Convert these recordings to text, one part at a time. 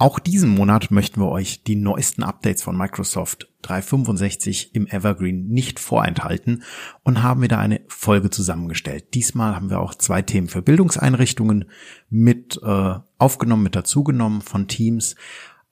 Auch diesen Monat möchten wir euch die neuesten Updates von Microsoft 365 im Evergreen nicht vorenthalten und haben wieder eine Folge zusammengestellt. Diesmal haben wir auch zwei Themen für Bildungseinrichtungen mit äh, aufgenommen, mit dazugenommen von Teams.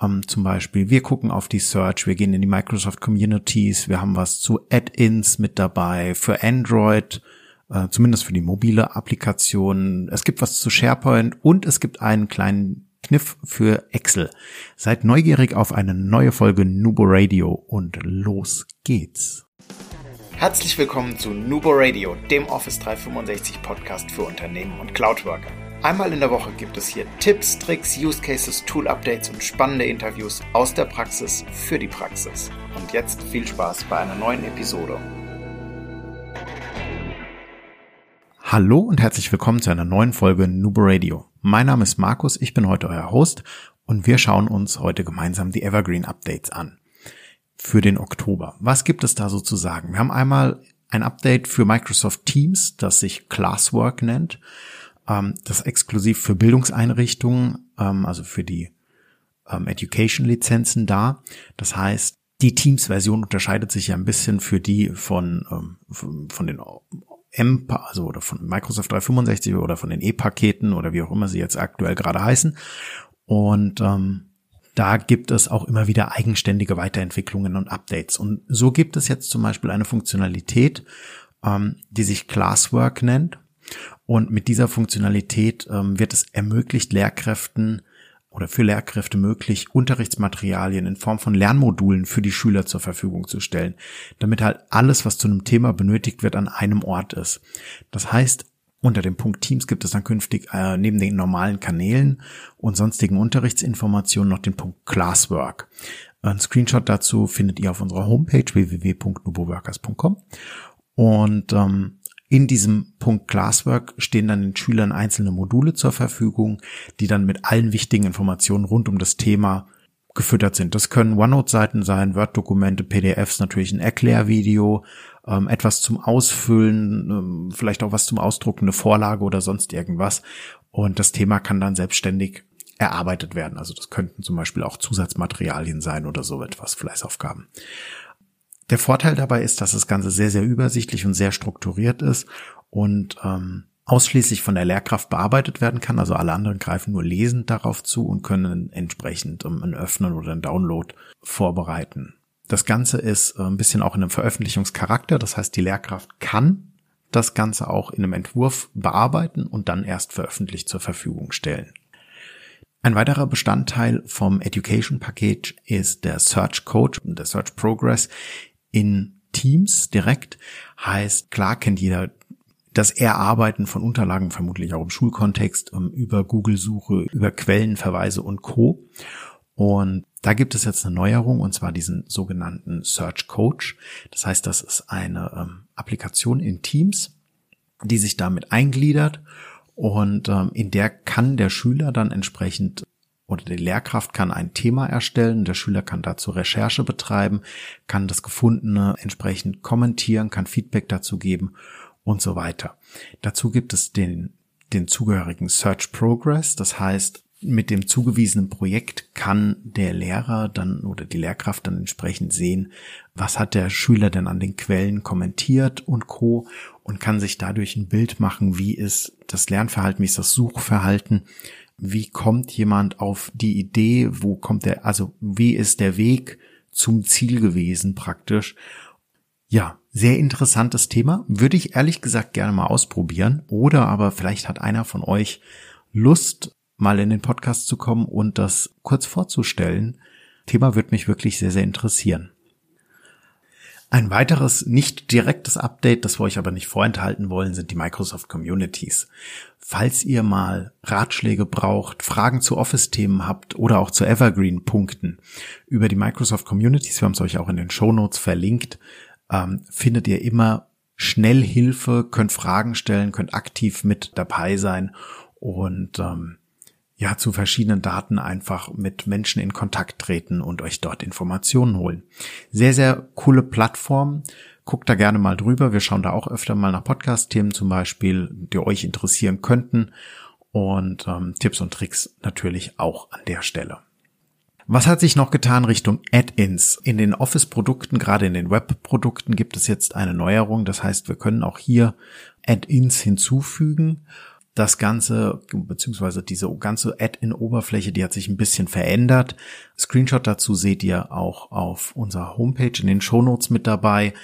Ähm, zum Beispiel, wir gucken auf die Search, wir gehen in die Microsoft Communities, wir haben was zu Add-ins mit dabei für Android, äh, zumindest für die mobile Applikation. Es gibt was zu SharePoint und es gibt einen kleinen Kniff für Excel. Seid neugierig auf eine neue Folge Nubo Radio und los geht's. Herzlich willkommen zu Nubo Radio, dem Office 365 Podcast für Unternehmen und Cloudworker. Einmal in der Woche gibt es hier Tipps, Tricks, Use Cases, Tool Updates und spannende Interviews aus der Praxis für die Praxis. Und jetzt viel Spaß bei einer neuen Episode. Hallo und herzlich willkommen zu einer neuen Folge Nubo Radio. Mein Name ist Markus, ich bin heute euer Host und wir schauen uns heute gemeinsam die Evergreen Updates an. Für den Oktober. Was gibt es da so zu sagen? Wir haben einmal ein Update für Microsoft Teams, das sich Classwork nennt. Ähm, das exklusiv für Bildungseinrichtungen, ähm, also für die ähm, Education-Lizenzen da. Das heißt, die Teams-Version unterscheidet sich ja ein bisschen für die von, von den M, also oder von Microsoft 365 oder von den E-Paketen oder wie auch immer sie jetzt aktuell gerade heißen. Und ähm, da gibt es auch immer wieder eigenständige Weiterentwicklungen und Updates. Und so gibt es jetzt zum Beispiel eine Funktionalität, ähm, die sich Classwork nennt. Und mit dieser Funktionalität ähm, wird es ermöglicht, Lehrkräften oder für Lehrkräfte möglich, Unterrichtsmaterialien in Form von Lernmodulen für die Schüler zur Verfügung zu stellen, damit halt alles, was zu einem Thema benötigt wird, an einem Ort ist. Das heißt, unter dem Punkt Teams gibt es dann künftig äh, neben den normalen Kanälen und sonstigen Unterrichtsinformationen noch den Punkt Classwork. Ein Screenshot dazu findet ihr auf unserer Homepage www.nuboworkers.com und ähm, in diesem Punkt Classwork stehen dann den Schülern einzelne Module zur Verfügung, die dann mit allen wichtigen Informationen rund um das Thema gefüttert sind. Das können OneNote-Seiten sein, Word-Dokumente, PDFs, natürlich ein Erklärvideo, ähm, etwas zum Ausfüllen, ähm, vielleicht auch was zum Ausdrucken, eine Vorlage oder sonst irgendwas. Und das Thema kann dann selbstständig erarbeitet werden. Also das könnten zum Beispiel auch Zusatzmaterialien sein oder so etwas, Fleißaufgaben. Der Vorteil dabei ist, dass das Ganze sehr, sehr übersichtlich und sehr strukturiert ist und ähm, ausschließlich von der Lehrkraft bearbeitet werden kann. Also alle anderen greifen nur lesend darauf zu und können entsprechend um, ein Öffnen oder ein Download vorbereiten. Das Ganze ist äh, ein bisschen auch in einem Veröffentlichungscharakter. Das heißt, die Lehrkraft kann das Ganze auch in einem Entwurf bearbeiten und dann erst veröffentlicht zur Verfügung stellen. Ein weiterer Bestandteil vom Education Package ist der Search Code, der Search Progress, in Teams direkt heißt, klar kennt jeder das Erarbeiten von Unterlagen, vermutlich auch im Schulkontext, ähm, über Google-Suche, über Quellenverweise und Co. Und da gibt es jetzt eine Neuerung, und zwar diesen sogenannten Search Coach. Das heißt, das ist eine ähm, Applikation in Teams, die sich damit eingliedert und ähm, in der kann der Schüler dann entsprechend oder die Lehrkraft kann ein Thema erstellen, der Schüler kann dazu Recherche betreiben, kann das Gefundene entsprechend kommentieren, kann Feedback dazu geben und so weiter. Dazu gibt es den, den zugehörigen Search Progress, das heißt, mit dem zugewiesenen Projekt kann der Lehrer dann oder die Lehrkraft dann entsprechend sehen, was hat der Schüler denn an den Quellen kommentiert und co. und kann sich dadurch ein Bild machen, wie ist das Lernverhalten, wie ist das Suchverhalten, wie kommt jemand auf die Idee, wo kommt der, also wie ist der Weg zum Ziel gewesen praktisch. Ja, sehr interessantes Thema. Würde ich ehrlich gesagt gerne mal ausprobieren. Oder aber vielleicht hat einer von euch Lust, mal in den Podcast zu kommen und das kurz vorzustellen. Thema wird mich wirklich sehr, sehr interessieren. Ein weiteres nicht direktes Update, das wir euch aber nicht vorenthalten wollen, sind die Microsoft Communities. Falls ihr mal Ratschläge braucht, Fragen zu Office-Themen habt oder auch zu Evergreen-Punkten über die Microsoft Communities, wir haben es euch auch in den Show Notes verlinkt, ähm, findet ihr immer schnell Hilfe, könnt Fragen stellen, könnt aktiv mit dabei sein und ähm, ja zu verschiedenen Daten einfach mit Menschen in Kontakt treten und euch dort Informationen holen. Sehr, sehr coole Plattform. Guckt da gerne mal drüber. Wir schauen da auch öfter mal nach Podcast-Themen zum Beispiel, die euch interessieren könnten. Und ähm, Tipps und Tricks natürlich auch an der Stelle. Was hat sich noch getan Richtung Add-ins? In den Office-Produkten, gerade in den Web-Produkten gibt es jetzt eine Neuerung. Das heißt, wir können auch hier Add-ins hinzufügen. Das Ganze, beziehungsweise diese ganze Add-in-Oberfläche, die hat sich ein bisschen verändert. Screenshot dazu seht ihr auch auf unserer Homepage in den Shownotes mit dabei.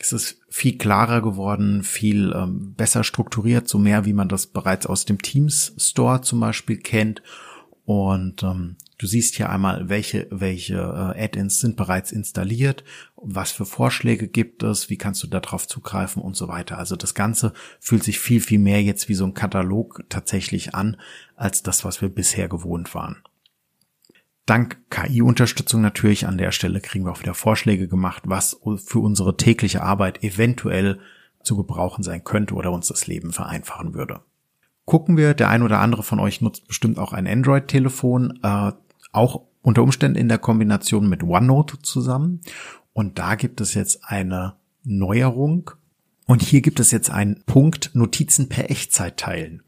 Es ist viel klarer geworden, viel ähm, besser strukturiert, so mehr wie man das bereits aus dem Teams Store zum Beispiel kennt. Und ähm, Du siehst hier einmal, welche, welche äh, Add-ins sind bereits installiert, was für Vorschläge gibt es, wie kannst du darauf zugreifen und so weiter. Also das Ganze fühlt sich viel, viel mehr jetzt wie so ein Katalog tatsächlich an, als das, was wir bisher gewohnt waren. Dank KI-Unterstützung natürlich an der Stelle kriegen wir auch wieder Vorschläge gemacht, was für unsere tägliche Arbeit eventuell zu gebrauchen sein könnte oder uns das Leben vereinfachen würde. Gucken wir, der ein oder andere von euch nutzt bestimmt auch ein Android-Telefon. Äh, auch unter Umständen in der Kombination mit OneNote zusammen. Und da gibt es jetzt eine Neuerung. Und hier gibt es jetzt einen Punkt Notizen per Echtzeit teilen.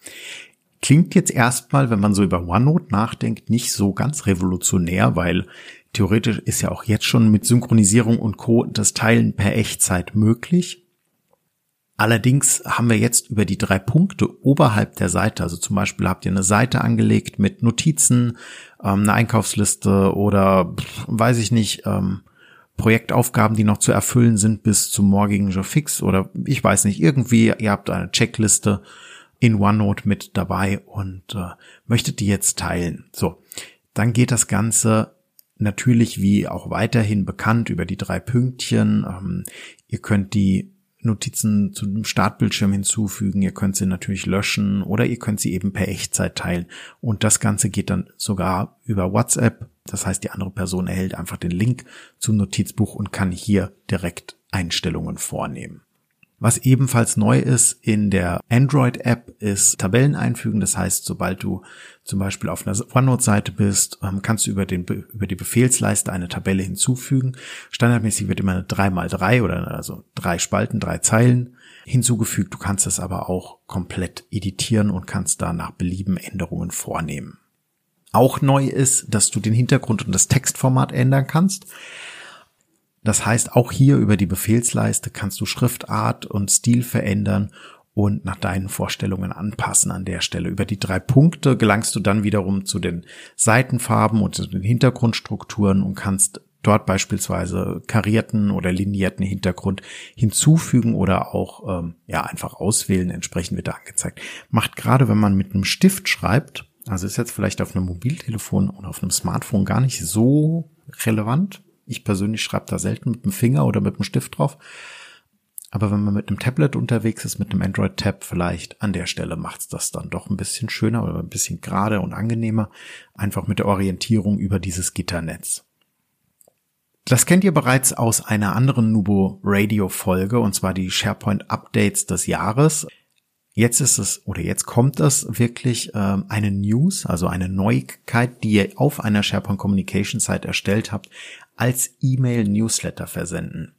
Klingt jetzt erstmal, wenn man so über OneNote nachdenkt, nicht so ganz revolutionär, weil theoretisch ist ja auch jetzt schon mit Synchronisierung und Co. das Teilen per Echtzeit möglich. Allerdings haben wir jetzt über die drei Punkte oberhalb der Seite, also zum Beispiel habt ihr eine Seite angelegt mit Notizen, ähm, eine Einkaufsliste oder weiß ich nicht, ähm, Projektaufgaben, die noch zu erfüllen sind bis zum morgigen Jour fix oder ich weiß nicht, irgendwie, ihr habt eine Checkliste in OneNote mit dabei und äh, möchtet die jetzt teilen. So, dann geht das Ganze natürlich wie auch weiterhin bekannt über die drei Pünktchen. Ähm, ihr könnt die Notizen zu dem Startbildschirm hinzufügen. Ihr könnt sie natürlich löschen oder ihr könnt sie eben per Echtzeit teilen. Und das Ganze geht dann sogar über WhatsApp. Das heißt, die andere Person erhält einfach den Link zum Notizbuch und kann hier direkt Einstellungen vornehmen. Was ebenfalls neu ist in der Android-App ist Tabellen einfügen. Das heißt, sobald du zum Beispiel auf einer OneNote-Seite bist, ähm, kannst du über, den, über die Befehlsleiste eine Tabelle hinzufügen. Standardmäßig wird immer eine 3x3 oder also drei Spalten, drei Zeilen hinzugefügt. Du kannst es aber auch komplett editieren und kannst da nach Belieben Änderungen vornehmen. Auch neu ist, dass du den Hintergrund und das Textformat ändern kannst. Das heißt, auch hier über die Befehlsleiste kannst du Schriftart und Stil verändern und nach deinen Vorstellungen anpassen an der Stelle. Über die drei Punkte gelangst du dann wiederum zu den Seitenfarben und zu den Hintergrundstrukturen und kannst dort beispielsweise karierten oder linierten Hintergrund hinzufügen oder auch ähm, ja einfach auswählen. Entsprechend wird da angezeigt. Macht gerade, wenn man mit einem Stift schreibt, also ist jetzt vielleicht auf einem Mobiltelefon oder auf einem Smartphone gar nicht so relevant, ich persönlich schreibe da selten mit dem Finger oder mit dem Stift drauf. Aber wenn man mit einem Tablet unterwegs ist, mit einem Android-Tab vielleicht, an der Stelle macht's das dann doch ein bisschen schöner oder ein bisschen gerade und angenehmer, einfach mit der Orientierung über dieses Gitternetz. Das kennt ihr bereits aus einer anderen Nubo Radio Folge, und zwar die SharePoint Updates des Jahres. Jetzt ist es oder jetzt kommt es wirklich äh, eine News, also eine Neuigkeit, die ihr auf einer SharePoint Communication Site erstellt habt, als E-Mail-Newsletter versenden.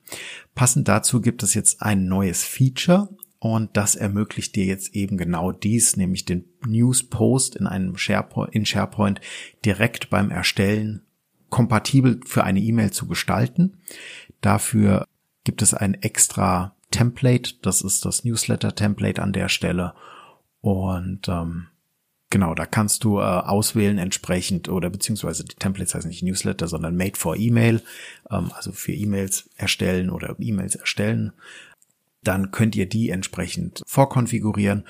Passend dazu gibt es jetzt ein neues Feature und das ermöglicht dir jetzt eben genau dies, nämlich den News-Post in einem SharePoint, in SharePoint direkt beim Erstellen kompatibel für eine E-Mail zu gestalten. Dafür gibt es ein extra Template, das ist das Newsletter-Template an der Stelle und ähm, Genau, da kannst du äh, auswählen entsprechend oder beziehungsweise die Templates heißen nicht Newsletter, sondern Made for E-Mail, ähm, also für E-Mails erstellen oder E-Mails erstellen. Dann könnt ihr die entsprechend vorkonfigurieren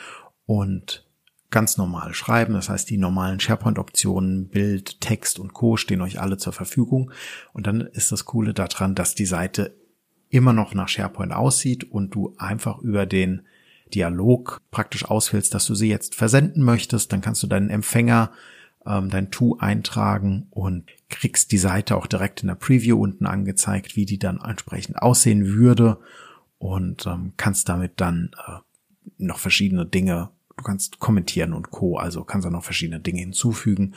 und ganz normal schreiben. Das heißt, die normalen SharePoint-Optionen, Bild, Text und Co. stehen euch alle zur Verfügung. Und dann ist das Coole daran, dass die Seite immer noch nach SharePoint aussieht und du einfach über den Dialog praktisch auswählst, dass du sie jetzt versenden möchtest, dann kannst du deinen Empfänger, ähm, dein To eintragen und kriegst die Seite auch direkt in der Preview unten angezeigt, wie die dann entsprechend aussehen würde und ähm, kannst damit dann äh, noch verschiedene Dinge, du kannst kommentieren und Co. Also kannst du noch verschiedene Dinge hinzufügen.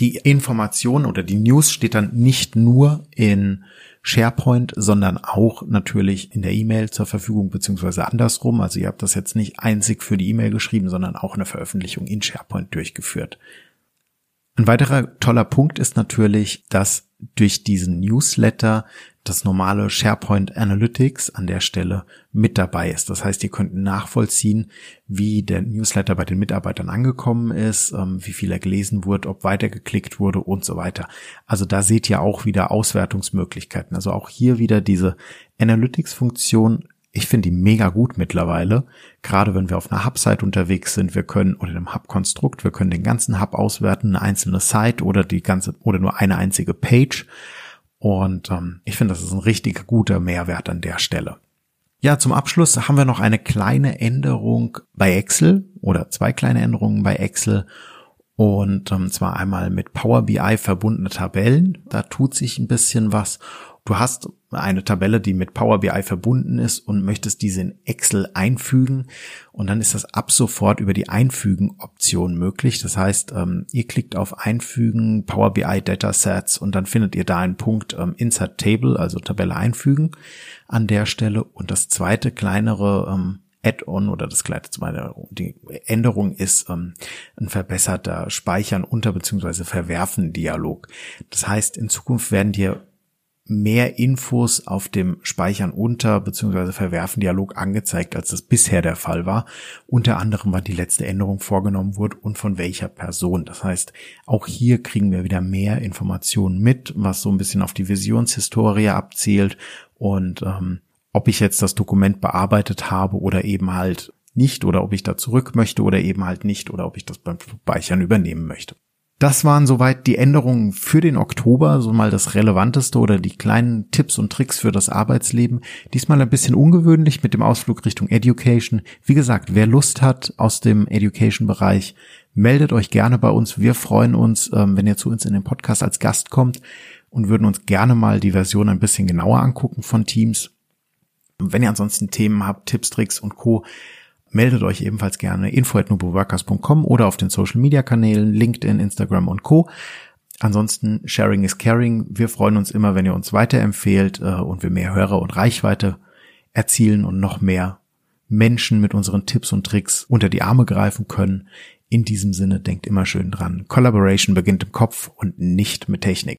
Die Information oder die News steht dann nicht nur in SharePoint, sondern auch natürlich in der E-Mail zur Verfügung, beziehungsweise andersrum. Also ihr habt das jetzt nicht einzig für die E-Mail geschrieben, sondern auch eine Veröffentlichung in SharePoint durchgeführt. Ein weiterer toller Punkt ist natürlich, dass durch diesen Newsletter das normale SharePoint Analytics an der Stelle mit dabei ist. Das heißt, ihr könnt nachvollziehen, wie der Newsletter bei den Mitarbeitern angekommen ist, ähm, wie viel er gelesen wurde, ob weitergeklickt wurde und so weiter. Also da seht ihr auch wieder Auswertungsmöglichkeiten. Also auch hier wieder diese Analytics-Funktion ich finde die mega gut mittlerweile. Gerade wenn wir auf einer Hub-Site unterwegs sind, wir können oder dem Hub-Konstrukt, wir können den ganzen Hub auswerten, eine einzelne Site oder die ganze oder nur eine einzige Page. Und ähm, ich finde, das ist ein richtig guter Mehrwert an der Stelle. Ja, zum Abschluss haben wir noch eine kleine Änderung bei Excel oder zwei kleine Änderungen bei Excel. Und ähm, zwar einmal mit Power BI verbundene Tabellen. Da tut sich ein bisschen was. Du hast eine Tabelle, die mit Power BI verbunden ist und möchtest diese in Excel einfügen und dann ist das ab sofort über die Einfügen-Option möglich. Das heißt, ähm, ihr klickt auf Einfügen, Power BI Datasets und dann findet ihr da einen Punkt ähm, Insert Table, also Tabelle einfügen an der Stelle und das zweite kleinere ähm, Add-on oder das zweite, die Änderung ist ein verbesserter Speichern unter beziehungsweise Verwerfen Dialog. Das heißt, in Zukunft werden dir mehr Infos auf dem Speichern unter bzw. Verwerfen Dialog angezeigt, als das bisher der Fall war. Unter anderem, wann die letzte Änderung vorgenommen wurde und von welcher Person. Das heißt, auch hier kriegen wir wieder mehr Informationen mit, was so ein bisschen auf die Visionshistorie abzielt und ähm, ob ich jetzt das Dokument bearbeitet habe oder eben halt nicht oder ob ich da zurück möchte oder eben halt nicht oder ob ich das beim Speichern übernehmen möchte. Das waren soweit die Änderungen für den Oktober, so mal das Relevanteste oder die kleinen Tipps und Tricks für das Arbeitsleben. Diesmal ein bisschen ungewöhnlich mit dem Ausflug Richtung Education. Wie gesagt, wer Lust hat aus dem Education-Bereich, meldet euch gerne bei uns. Wir freuen uns, ähm, wenn ihr zu uns in den Podcast als Gast kommt und würden uns gerne mal die Version ein bisschen genauer angucken von Teams. Wenn ihr ansonsten Themen habt, Tipps, Tricks und Co., meldet euch ebenfalls gerne info@nuboworkers.com oder auf den Social Media Kanälen LinkedIn, Instagram und Co. Ansonsten Sharing is Caring. Wir freuen uns immer, wenn ihr uns weiterempfehlt äh, und wir mehr Hörer und Reichweite erzielen und noch mehr Menschen mit unseren Tipps und Tricks unter die Arme greifen können. In diesem Sinne denkt immer schön dran. Collaboration beginnt im Kopf und nicht mit Technik.